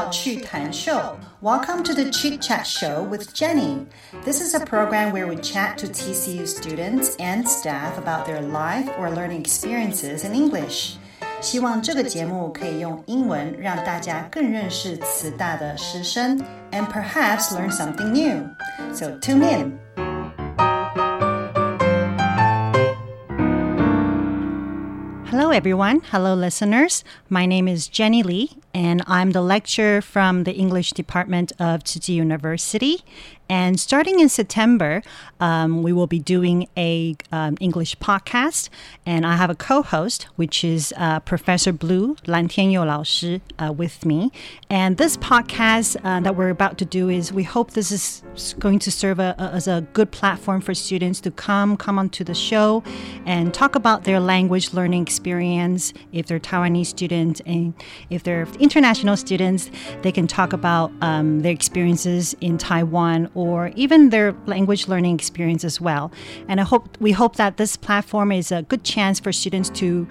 Show. Welcome to the Chit Chat Show with Jenny. This is a program where we chat to TCU students and staff about their life or learning experiences in English. 希望这个节目可以用英文让大家更认识慈大的师生，and perhaps learn something new. So tune in. Hello, everyone. Hello, listeners. My name is Jenny Lee, and I'm the lecturer from the English department of Tzu Chi University. And starting in September, um, we will be doing a um, English podcast, and I have a co-host, which is uh, Professor Blue Lan Tianyou Lao Shi, uh, with me. And this podcast uh, that we're about to do is, we hope this is going to serve a, a, as a good platform for students to come come onto the show and talk about their language learning experience. If they're Taiwanese students and if they're international students, they can talk about um, their experiences in Taiwan or even their language learning experience as well. And I hope we hope that this platform is a good chance for students to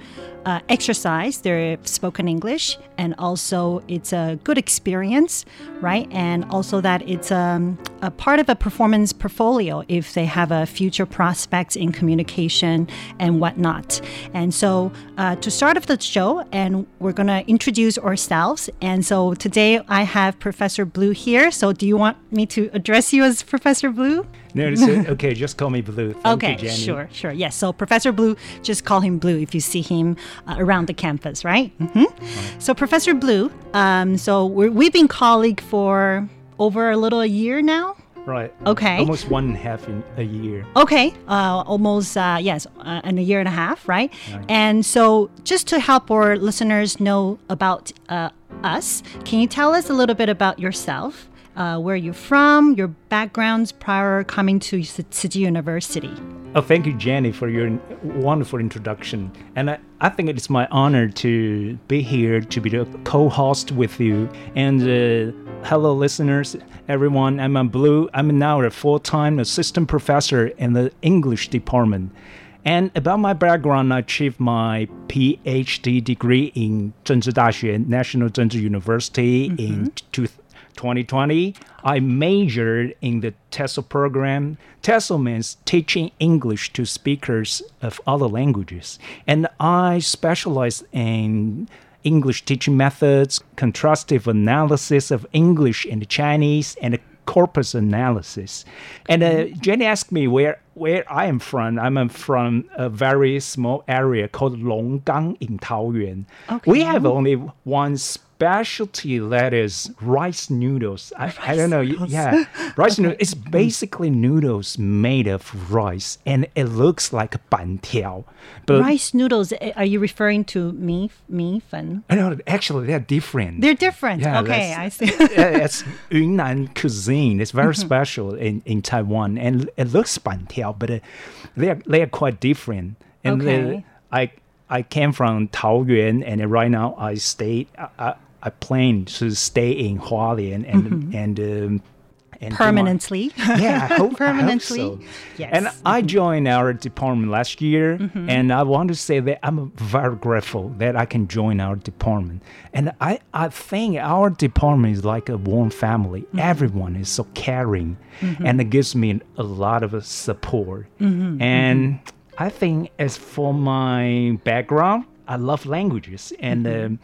uh, exercise their spoken English, and also it's a good experience, right? And also that it's um, a part of a performance portfolio if they have a future prospects in communication and whatnot. And so uh, to start off the show, and we're going to introduce ourselves. And so today I have Professor Blue here. So do you want me to address you as Professor Blue? No, okay. Just call me Blue. Thank okay, you, sure, sure. Yes. So Professor Blue, just call him Blue if you see him uh, around the campus, right? Mm-hmm. Right. So Professor Blue. Um, so we have been colleague for over a little a year now. Right. Okay. Almost one and a half in a year. Okay. Uh, almost, uh, yes, uh, in a year and a half, right? right? And so, just to help our listeners know about uh, us, can you tell us a little bit about yourself? uh, where you're from, your backgrounds prior coming to Tzu Chi University. Oh, thank you, Jenny, for your wonderful introduction. And I, I think it's my honor to be here to be the co-host with you. And uh, hello, listeners, everyone. I'm Blue. I'm now a full time assistant professor in the English department. And about my background, I achieved my PhD degree in 政治大学 National 政治 University mm -hmm. in 2020. I majored in the TESOL program. TESOL means teaching English to speakers of other languages, and I specialized in English teaching methods, contrastive analysis of English and Chinese, and corpus analysis. And uh, Jenny asked me where where I am from. I'm from a very small area called Longgang in Taoyuan. Okay. We have only one specialty that is rice noodles. I, rice I don't know. Noodles. Yeah, rice okay. noodles. It's basically noodles made of rice, and it looks like a bantiao. But rice noodles. Eh, are you referring to mi mi fen? No, actually, they're different. They're different. Yeah, okay, I see. it's Yunnan cuisine. It's very mm-hmm. special in, in Taiwan, and it looks bantiao, but uh, they are they are quite different. And okay. I I came from Taoyuan, and right now I stay. I, I plan to stay in Hualien and mm-hmm. and um, and Permanently. yeah, I hope, Permanently. I hope so. Yes. And I joined our department last year, Mhm. and I want to say that I'm very grateful that I can join our department. And I, I think our department is like a warm family. Mhm. Everyone is so caring, Mhm. and it gives me a lot of support. Mhm, And I think as for my background, I love languages, and um,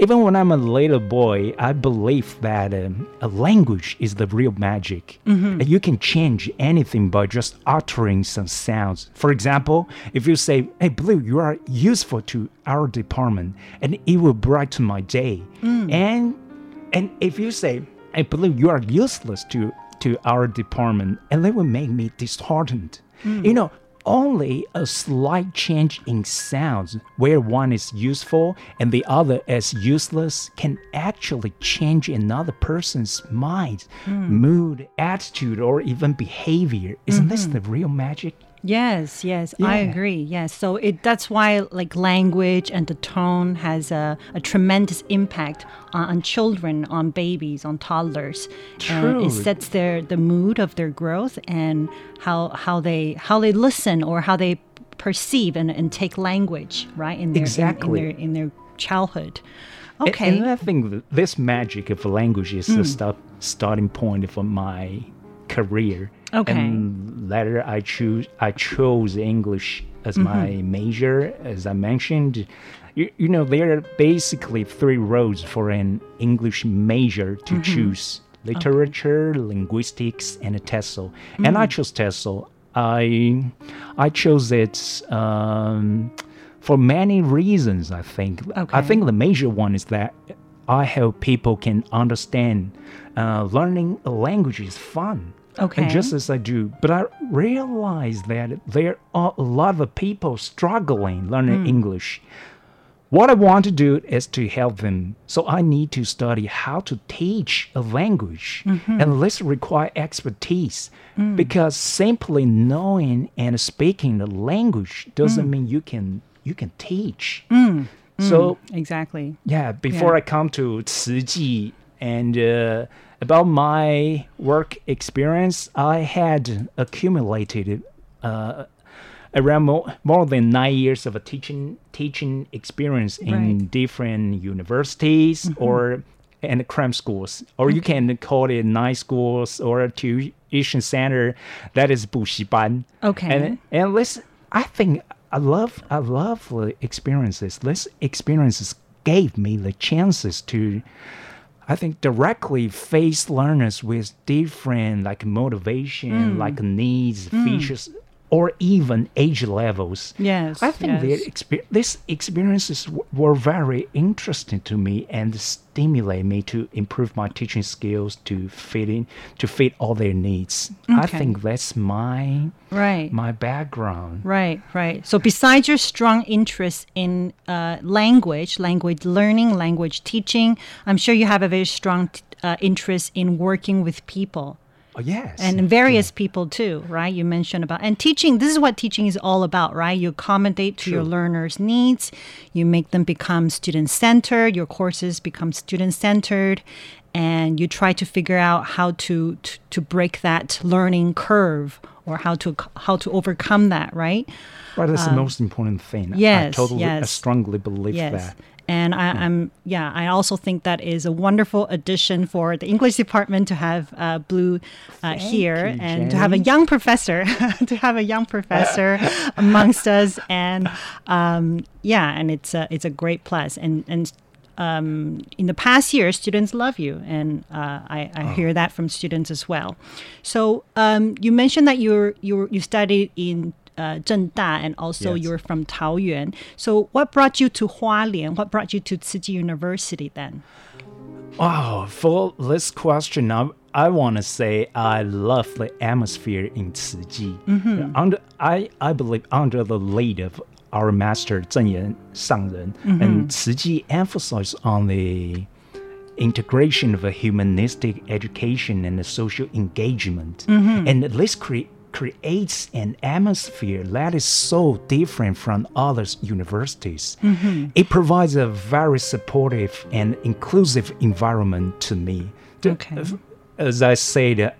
even when I'm a little boy, I believe that um, a language is the real magic. Mhm. You can change anything by just uttering some sounds. For example, if you say, "Hey, Blue, you are useful to our department," and it will brighten my day. Mm. And and if you say, "Hey, Blue, you are useless to to our department," and they will make me disheartened. Mm. You know, only a slight change in sounds where one is useful and the other is useless can actually change another person's mind, Mm. mood, attitude, or even behavior. Isn't this Mhm. the real magic? Yes, yes, I agree. Yes, so it that's why like language and the tone has a, a tremendous impact on, on children, on babies, on toddlers. And True. it sets their the mood of their growth and how how they how they listen or how they perceive and, and take language right in their in- Exactly. in, their in their childhood. Okay. And I think this magic of language is the Mm. start, starting point for my career. Okay. And later I choose I chose English as my Mhm. major, as I mentioned. You, you know, there are basically three roads for an English major to Mhm. choose literature, linguistics, and a TESOL. And I Mm. chose TESOL. I I chose it um, for many reasons. I think. I think the major one is that I help people can understand. Uh, learning a language is fun. Okay. And just as I do, but I realize that there are a lot of people struggling learning Mm. English. What I want to do is to help them. So I need to study how to teach a language. Mhm. And this require expertise Mm. because simply knowing and speaking the language doesn't Mm. mean you can you can teach. Mm, So mm, exactly. yeah, before I come to 慈济 and uh, about my work experience, I had accumulated uh, around more, more than nine years of a teaching teaching experience in right. different universities mm-hmm. or and cram schools, or okay. you mm-hmm. can call it night schools or tuition center. That is 补习班. Okay. And and let's. I think I love I love experiences. These experiences gave me the chances to I think, directly face learners with different like motivation, Mm. like needs, Mm. features, or even age levels. Yes. I think yes. exper- these experiences w- were very interesting to me and stimulate me to improve my teaching skills to fit in to fit all their needs. I think that's my Right. my background. Right, right. So besides your strong interest in uh, language, language learning, language teaching, I'm sure you have a very strong t- uh, interest in working with people. Oh yes. And various people too, right? You mentioned about and teaching. This is what teaching is all about, right? You accommodate to your learners' needs. You make them become student centered. Your courses become student centered, and you try to figure out how to, to to break that learning curve or how to how to overcome that, right? Right, that's Um, the most important thing. I yes, I strongly believe yes. that. And I, I'm, yeah, I also think that is a wonderful addition for the English department to have uh, Blue uh, here you, and to have a young professor, to have a young professor amongst us. And um, yeah, and it's a, it's a great plus. And, and um, in the past year, students love you, and uh, I, I hear that from students as well. So um, you mentioned that you're, you're you studied in uh, 政大, and also Yes. you're from Taoyuan. So what brought you to Hualien? What brought you to Tzu University then? Wow, for this question, I, I want to say I love the atmosphere in Chi. Mhm. Under, I, I believe under the lead of our master Zheng Yan Sangren, Mhm. and Tzu Chi emphasizes on the integration of a humanistic education and a social engagement. Mhm. And this cre- creates an atmosphere that is so different from other universities. Mhm. It provides a very supportive and inclusive environment to me. Okay. As I said,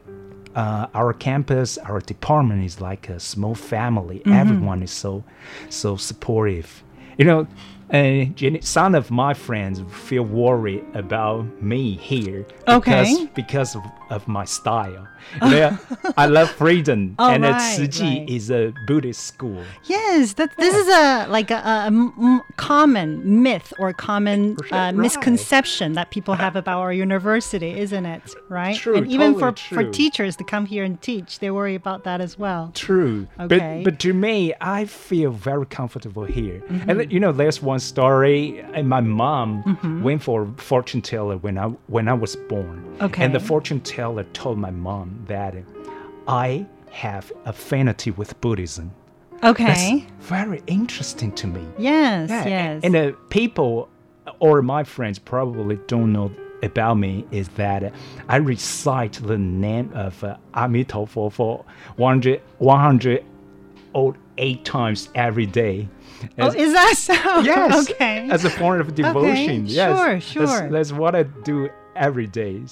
uh, our campus, our department is like a small family. Mm-hmm. Everyone is so, so supportive. You know, Jenny, some of my friends feel worried about me here because, Okay. because of, of my style. They- I love freedom, Oh, and right, Tzu right. is a Buddhist school. Yes, that this is a like a, a m- common myth or common uh, Right. misconception that people have about our university, isn't it? Right? True, and even for totally for true. teachers to come here and teach, they worry about that as well. True. Okay. But but to me, I feel very comfortable here. Mm-hmm. And you know, there's one story. And my mom went for a fortune teller when I when I was born. Okay. And the fortune teller told my mom that I have affinity with Buddhism. Okay. That's very interesting to me. yes. Yeah, Yes. And uh, people or my friends probably don't know about me is that I recite the name of uh, Amitabha for 100, 108 times every day. Oh, is that so? yes. okay. As a form of devotion. yes. sure, sure. That's, what I do every day.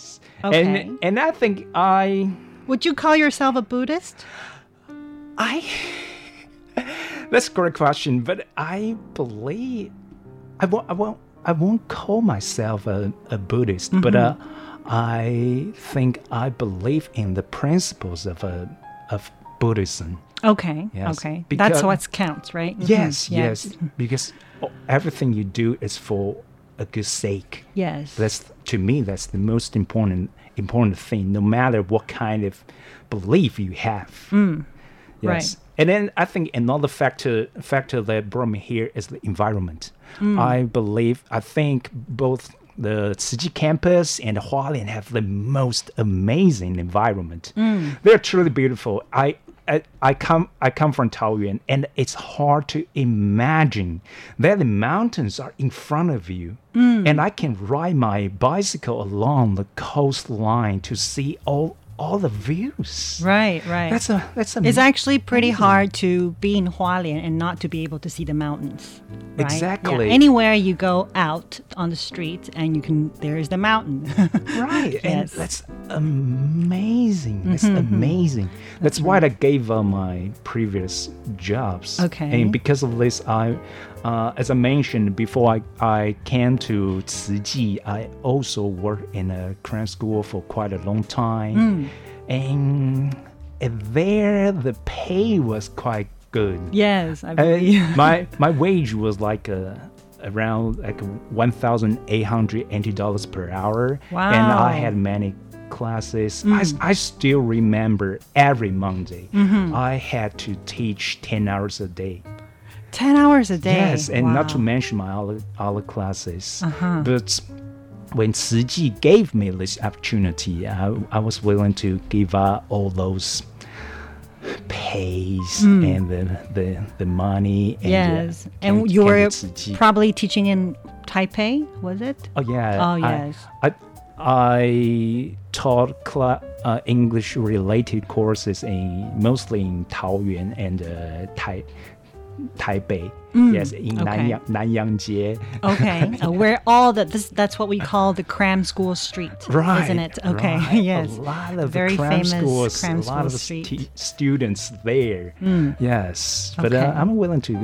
Okay. And, and I think I. Would you call yourself a Buddhist? I. That's a great question, but I believe I won't. I won't. I won't call myself a, a Buddhist, but uh, Mm-hmm. I think I believe in the principles of a of Buddhism. Okay. Yes, Okay. because- That's what counts, right? Mhm, Yes, yes, because everything you do is for a good sake. Yes. That's to me. That's the most important important thing. No matter what kind of belief you have. Mm, Yes. right. And then I think another factor factor that brought me here is the environment. Mm. I believe I think both the Tzu campus and Hualien have the most amazing environment. Mm. They're truly beautiful. I, I I come I come from Taoyuan and it's hard to imagine that the mountains are in front of you Mm. and I can ride my bicycle along the coastline to see all all the views. Right, right. That's a that's a It's actually pretty hard to be in Hualien and not to be able to see the mountains. right? Yeah, Exactly. Anywhere you go out on the street and you can, there is the mountain. right and Yes. that's amazing that's Mhm, mhm. amazing that's why i gave up my previous jobs Okay. and because of this i uh, as i mentioned before i, I came to Tzu i also worked in a cram school for quite a long time Mm. and, there the pay was quite good yes, I uh, my my wage was like uh, around like one thousand eight hundred eighty dollars per hour, and I had many classes. Mm. I s I still remember every Monday Mhm. I had to teach ten hours a day. 10 hours a day. Yes, and not to mention my other other classes. Uh-huh. But when Tzu gave me this opportunity, I, I was willing to give up all those pays Mm. and the, the the money. And, uh, Yes. and you were probably teaching in Taipei, was it? Oh yeah. Oh, yes. I I taught cla- uh, English related courses in mostly in Taoyuan and uh, Tai Taipei. Mm, yes, in okay. Nanyang Nanyang Okay. uh, where all the this that's what we call the cram school street, Right, isn't it? Okay. right. yes. A lot of very cram famous schools, cram a lot of stu- students there. Mm. Yes, but Okay. uh, I'm willing to.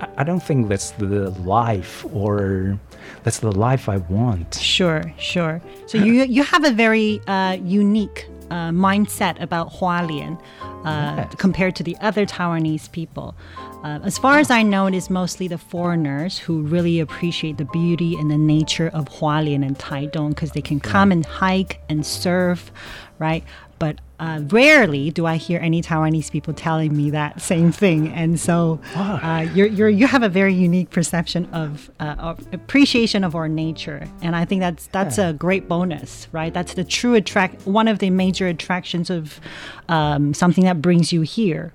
I- I don't think that's the life or that's the life I want. Sure, sure. So you you have a very uh, unique uh, mindset about Hualien uh, Yes. compared to the other Taiwanese people. Uh, as far as I know, it is mostly the foreigners who really appreciate the beauty and the nature of Hualien and Taidong because they can come and hike and surf, right? Uh, rarely do I hear any Taiwanese people telling me that same thing, and so uh, you're, you're, you have a very unique perception of, uh, of appreciation of our nature, and I think that's that's a great bonus, right? That's the true attract one of the major attractions of um, something that brings you here.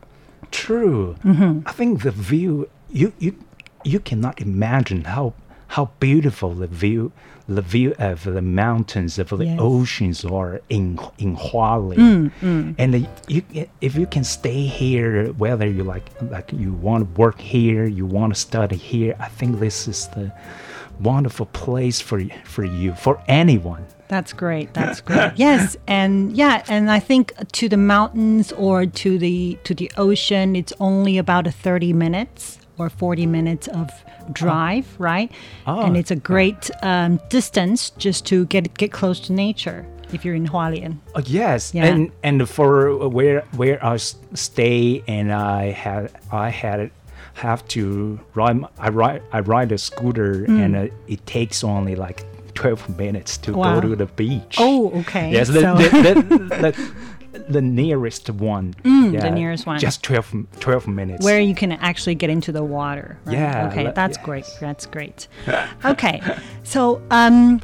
True. Mm-hmm. I think the view you you you cannot imagine how how beautiful the view the view of the mountains of the Yes. oceans are in in Hualien. Mm, mm. And you if you can stay here, whether you like like you want to work here, you want to study here, I think this is the wonderful place for for you for anyone. That's great. That's great. yes, and yeah, and I think to the mountains or to the to the ocean, it's only about a thirty minutes or forty minutes of drive, oh. right? Oh, and it's a great um, distance just to get get close to nature if you're in Hualien. Uh, yes, yeah. and and for where where I stay, and I had I had have to ride I ride I ride a scooter, mm. and uh, it takes only like 12 minutes to wow. go to the beach. Oh, okay. Yes, the, so. the, the, the, nearest one. Mm, yeah, the nearest one. Just 12, 12 minutes. Where you can actually get into the water. Right? Yeah. Okay, that's yes. great. That's great. okay, so um,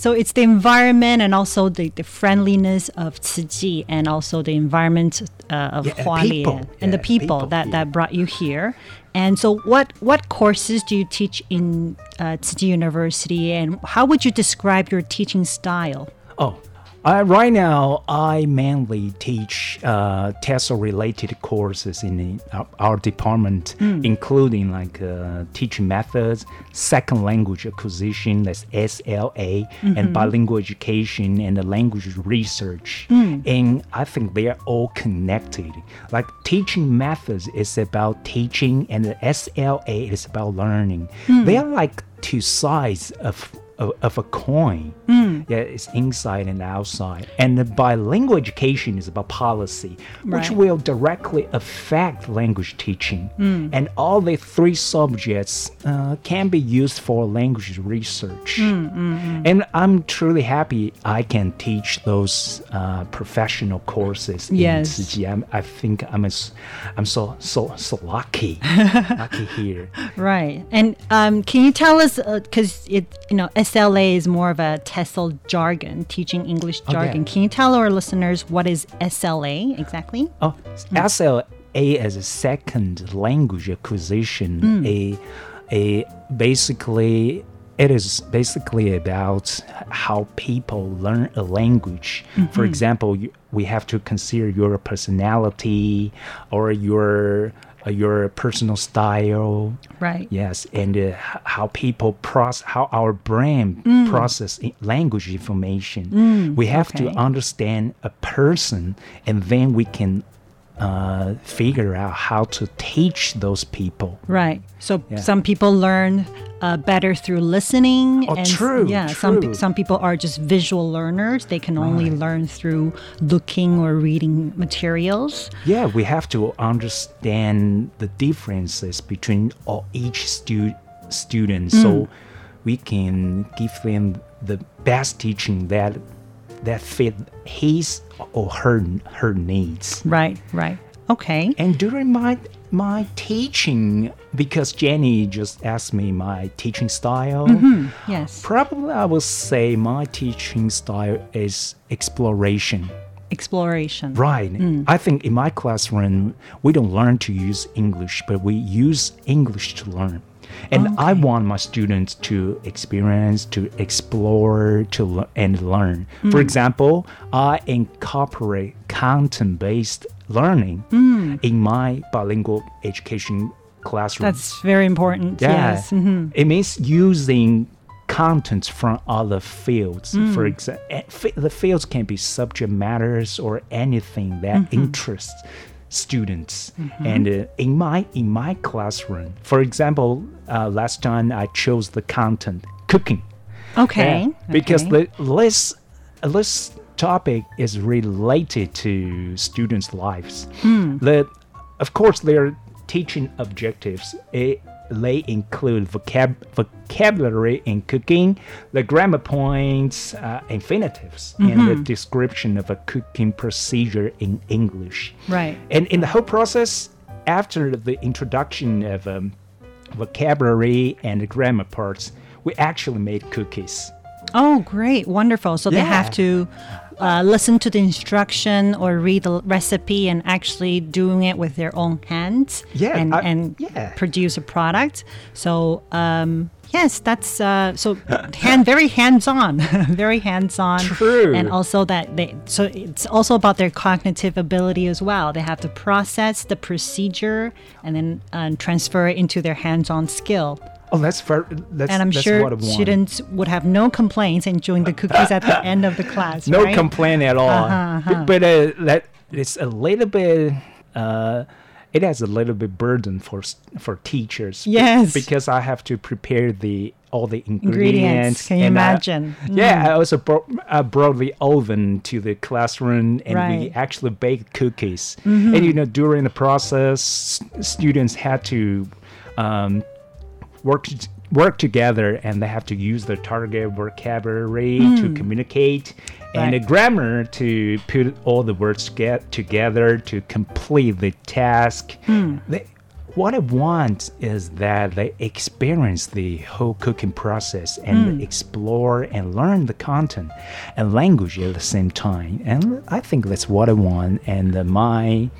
so it's the environment and also the, the friendliness of Chi and also the environment uh, of yeah, Hualien and yeah, the people, people that, yeah. that brought you here. And so, what what courses do you teach in uh, Tzu University, and how would you describe your teaching style? Oh, uh, right now, I mainly teach uh, TESOL-related courses in our, our department, mm. including like uh, teaching methods, second language acquisition, that's SLA, mm-hmm. and bilingual education and the language research. Mm. And I think they are all connected. Like teaching methods is about teaching, and the SLA is about learning. Mm. They are like two sides of of, of a coin. Mm. Yeah, it's inside and outside. And the bilingual education is about policy, which will directly affect language teaching. Mm. And all the three subjects uh, can be used for language research. Mm, and I'm truly happy I can teach those uh, professional courses yes. in Chi. I'm, think I'm a, I'm so so so lucky, lucky here. Right. And um, can you tell us because uh, it you know SLA is more of a TESOL jargon, teaching English jargon. Okay. Can you tell our listeners what is SLA exactly? Oh, mm. SLA as a second language acquisition, mm. a a basically it is basically about how people learn a language. Mm-hmm. For example, we have to consider your personality or your uh, your personal style. Right. Yes, and uh, how people process, how our brain mm. process language information. Mm, we have okay. to understand a person, and then we can uh, figure out how to teach those people. Right. So yeah. some people learn uh, better through listening. Oh, and true. Yeah. True. Some some people are just visual learners. They can only right. learn through looking or reading materials. Yeah, we have to understand the differences between all, each stu- student, mm. so we can give them the best teaching that that fit his or her her needs. Right, right. Okay. And during my my teaching, because Jenny just asked me my teaching style. Mm-hmm. Yes. Probably I will say my teaching style is exploration. Exploration. Right. Mm. I think in my classroom we don't learn to use English, but we use English to learn. And okay. I want my students to experience, to explore, to and learn. Mm. For example, I incorporate content-based learning mm. in my bilingual education classroom. That's very important. Yeah. Yes. Mm-hmm. It means using content from other fields. Mm. For example, eh, the fields can be subject matters or anything that mm-hmm. interests students mm-hmm. and uh, in my in my classroom for example uh, last time i chose the content cooking okay, uh, because okay. the this this topic is related to students lives mm. the of course their teaching objectives it, they include vocab vocabulary in cooking, the grammar points, uh, infinitives, mm-hmm. and the mm-hmm. description of a cooking procedure in English. Right. And in the whole process, after the introduction of um, vocabulary and the grammar parts, we actually made cookies. Oh, great. Wonderful. So yeah. they have to uh, listen to the instruction or read the recipe and actually doing it with their own hands yeah, and, I, and yeah. produce a product. So, um, yes, that's uh, so hand very hands on, very hands on. True. And also that they so it's also about their cognitive ability as well. They have to process the procedure and then uh, transfer it into their hands on skill. Oh, that's very. That's, and I'm that's sure what I want. students would have no complaints enjoying the cookies at the end of the class. no right? complaint at all. Uh-huh, uh-huh. But uh, that it's a little bit. Uh, it has a little bit burden for for teachers. Yes. because I have to prepare the all the ingredients. Ingredients, can you and I- imagine? yeah, Mm. I also brought, I brought the oven to the classroom, and we actually baked cookies. Mhm. And you know, during the process, students had to um, work work together, and they have to use their target vocabulary to Mm. communicate, and the Right. grammar to put all the words get together to complete the task. Hmm. They, what I want is that they experience the whole cooking process and Mm. explore and learn the content and language at the same time. And I think that's what I want. And uh, my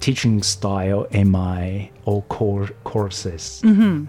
teaching style in my all core courses. hmm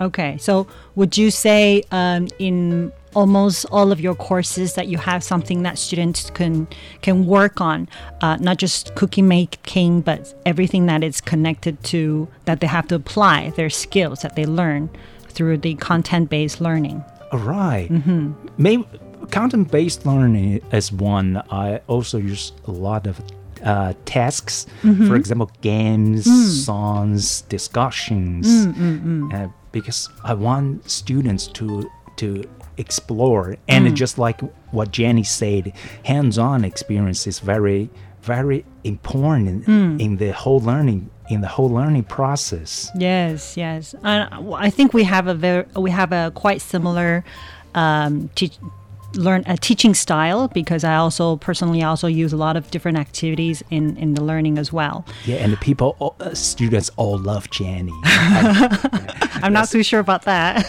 Okay, so would you say um, in almost all of your courses that you have something that students can can work on, uh, not just cookie making, but everything that is connected to that they have to apply their skills that they learn through the content-based learning. All right. Mhm. Maybe content-based learning is one. I also use a lot of uh, tasks. Mhm. For example, games, Mm. songs, discussions. Mm, mm, mm. Uh, because I want students to to explore, and just like what Jenny said, hands-on experience is very very important in, in the whole learning in the whole learning process. Yes, yes. And I think we have a very we have a quite similar um, teach, learn a teaching style because I also personally also use a lot of different activities in in the learning as well. Yeah, and the people, all, uh, students all love Jenny. I'm not too sure about that.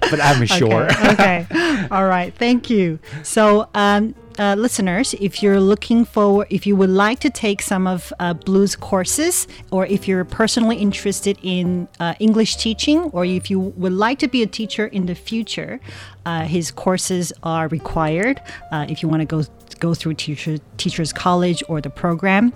but I'm sure. Okay. okay. All right. Thank you. So, um, uh, listeners, if you're looking for, if you would like to take some of uh, Blue's courses, or if you're personally interested in uh, English teaching, or if you would like to be a teacher in the future, uh, his courses are required. Uh, if you want to go go through teacher teachers college or the program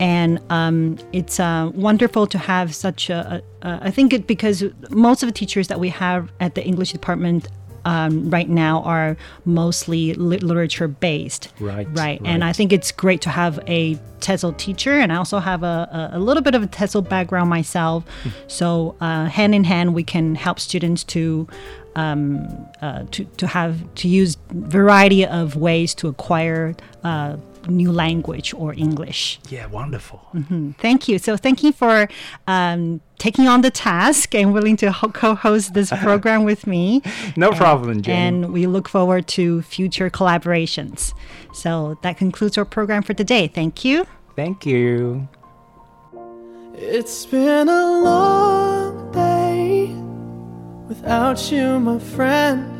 and um, it's uh, wonderful to have such a, a, a I think it because most of the teachers that we have at the English department um, right now are mostly lit- literature based. Right, Right. And. I think it's great to have a TESOL teacher, and I also have a, a, a little bit of a TESOL background myself. so uh, hand in hand, we can help students to. Um, uh, to, to have to use variety of ways to acquire uh, new language or English. Yeah, wonderful. Mhm. Thank you. So thank you for um, taking on the task and willing to ho- co-host this program with me. No And- problem, Jenny. And we look forward to future collaborations. So that concludes our program for today. Thank you. Thank you. It's been a long day without you, my friend.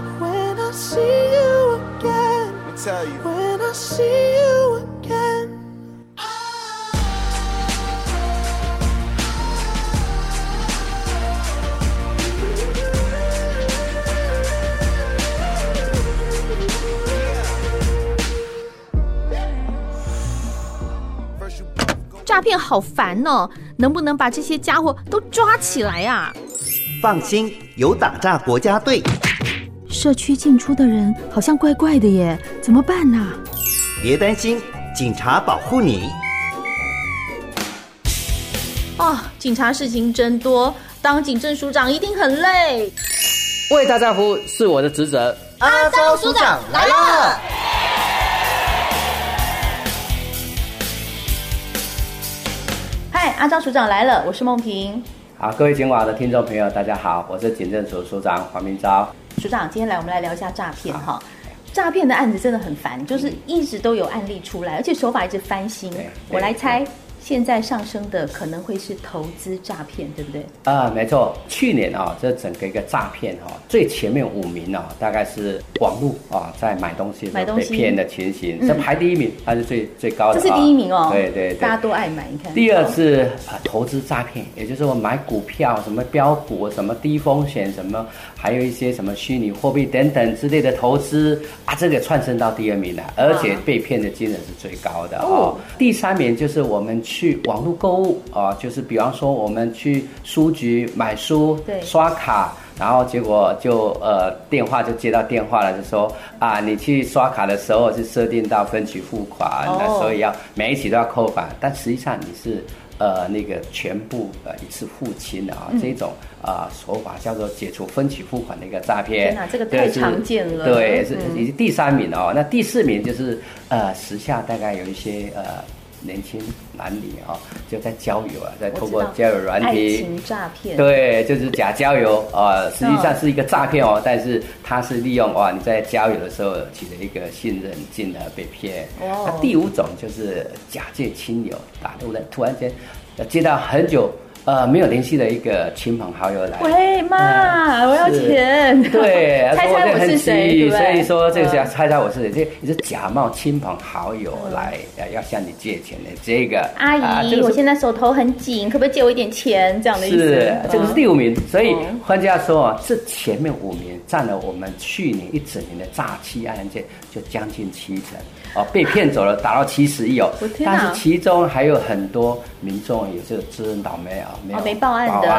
I see you again. Let me tell you. When I see you again. 诈骗好烦哦，能不能把这些家伙都抓起来啊？放心，有打诈国家队。社区进出的人好像怪怪的耶，怎么办呢？别担心，警察保护你。哦，警察事情真多，当警政署长一定很累。为大家服务是我的职责。阿昭署长来了。嗨，阿昭署长来了，我是梦萍。好，各位警网的听众朋友，大家好，我是警政署署长黄明昭。署长，今天来我们来聊一下诈骗哈。诈骗的案子真的很烦，就是一直都有案例出来，而且手法一直翻新。我来猜。现在上升的可能会是投资诈骗，对不对？啊，没错。去年啊，这整个一个诈骗哈，最前面五名啊，大概是网络啊，在买东西被骗的情形，这排第一名，它是最最高的。这是第一名哦。对对，大家都爱买，你看。第二是啊，投资诈骗，也就是我买股票，什么标股，什么低风险，什么还有一些什么虚拟货币等等之类的投资啊，这个窜升到第二名了，而且被骗的金额是最高的哦。第三名就是我们。去网络购物啊，就是比方说我们去书局买书，对，刷卡，然后结果就呃电话就接到电话了，就说啊，你去刷卡的时候是设定到分期付款，那所以要每一期都要扣款，但实际上你是呃那个全部呃一次付清的啊，这种啊手法叫做解除分期付款的一个诈骗。天哪，这个太常见了。对，是已经第三名哦，那第四名就是呃时下大概有一些呃。年轻男女啊，就在交友啊，在通过交友软体，爱情诈骗，对，就是假交友啊，实际上是一个诈骗哦，但是他是利用哇，你在交友的时候取得一个信任，进而被骗。哦，那第五种就是假借亲友打突然突然间接到很久。呃，没有联系的一个亲朋好友来，喂妈，我要钱，对，猜猜我是谁，所以说这个是要猜猜我是谁，这你是假冒亲朋好友来要向你借钱的这个阿姨，我现在手头很紧，可不可以借我一点钱？这样的意思，是这个是第五名，所以换句话说啊，这前面五名占了我们去年一整年的诈欺案件就将近七成。哦，被骗走了，达到七十亿哦，但是其中还有很多民众也是知人倒霉啊，没有报案的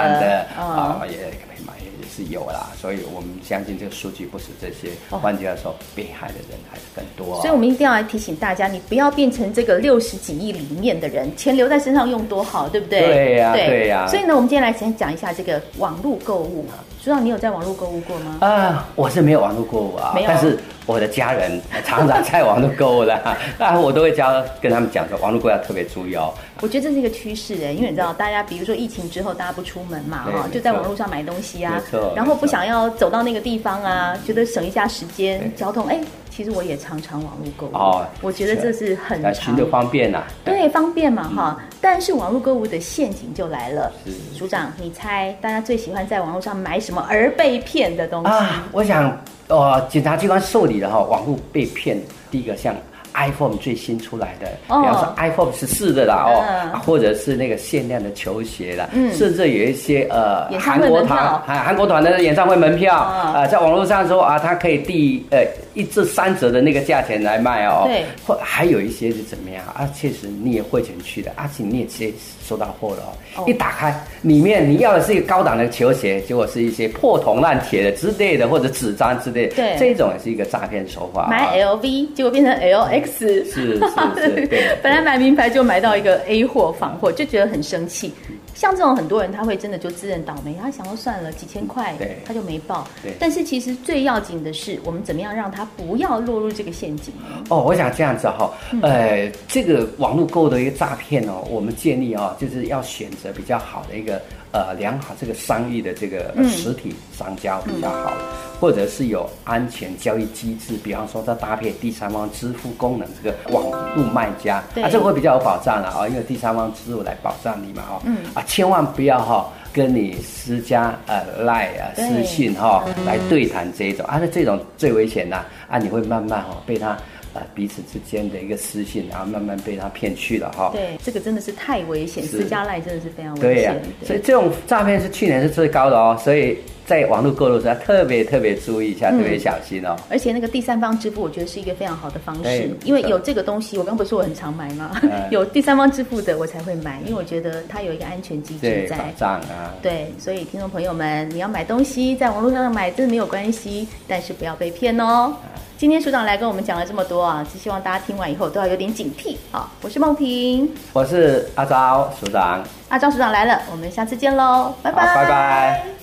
啊，也没买。是有啦，所以我们相信这个数据不是这些，换句话说，被害的人还是更多。所以我们一定要来提醒大家，你不要变成这个六十几亿里面的人，钱留在身上用多好，对不对？对呀，对呀。所以呢，我们今天来先讲一下这个网络购物。知道你有在网络购物过吗？啊，我是没有网络购物啊，但是我的家人常常在网络购物的，啊，我都会教跟他们讲说，网络购物要特别注意哦。我觉得这是一个趋势哎，因为你知道，大家比如说疫情之后，大家不出门嘛，哈，就在网络上买东西啊，然后不想要走到那个地方啊，觉得省一下时间，交通哎。其实我也常常网络购物哦，我觉得这是很行就方便呐，对，方便嘛哈。但是网络购物的陷阱就来了，组长，你猜大家最喜欢在网络上买什么而被骗的东西？啊？我想，呃，检察机关受理的哈，网络被骗，第一个像。iPhone 最新出来的，比方说 iPhone 十四的啦哦，或者是那个限量的球鞋啦，甚至有一些呃韩国团韩韩国团的演唱会门票啊，在网络上说啊，它可以第呃一至三折的那个价钱来卖哦，对，或还有一些是怎么样啊？确实你也汇钱去的，而且你也直接收到货了哦，一打开里面你要的是一个高档的球鞋，结果是一些破铜烂铁的之类的或者纸张之类的，对，这种也是一个诈骗手法。买 LV 结果变成 LX。是是是，本来买名牌就买到一个 A 货仿货，就觉得很生气。像这种很多人，他会真的就自认倒霉，他想要算了几千块，他就没报。但是其实最要紧的是，我们怎么样让他不要落入这个陷阱？哦，我想这样子哈，呃，这个网络购的一个诈骗哦，我们建议啊，就是要选择比较好的一个。呃，良好这个商业的这个实体商家比较好，或者是有安全交易机制，比方说它搭配第三方支付功能，这个网络卖家啊，这个会比较有保障了啊，因为第三方支付来保障你嘛哦，啊，千万不要哈跟你私家呃赖啊私信哈来对谈这一种啊，那这种最危险的啊，你会慢慢哈被他。呃彼此之间的一个私信，然后慢慢被他骗去了哈。对，这个真的是太危险，是私家赖真的是非常危对呀、险。所以这种诈骗是去年是最高的哦，所以在网络购入时要特别特别注意一下，嗯特别小心哦。而且那个第三方支付，我觉得是一个非常好的方式，因为有这个东西，我刚不是说我很常买吗？嗯有第三方支付的我才会买，因为我觉得它有一个安全机制，在保。障啊，对，所以听众朋友们，你要买东西在网络上买真的没有关系，但是不要被骗哦。今天署长来跟我们讲了这么多啊，只希望大家听完以后都要有点警惕啊。我是梦萍，我是阿昭署长，阿昭署长来了，我们下次见喽，拜拜，拜拜。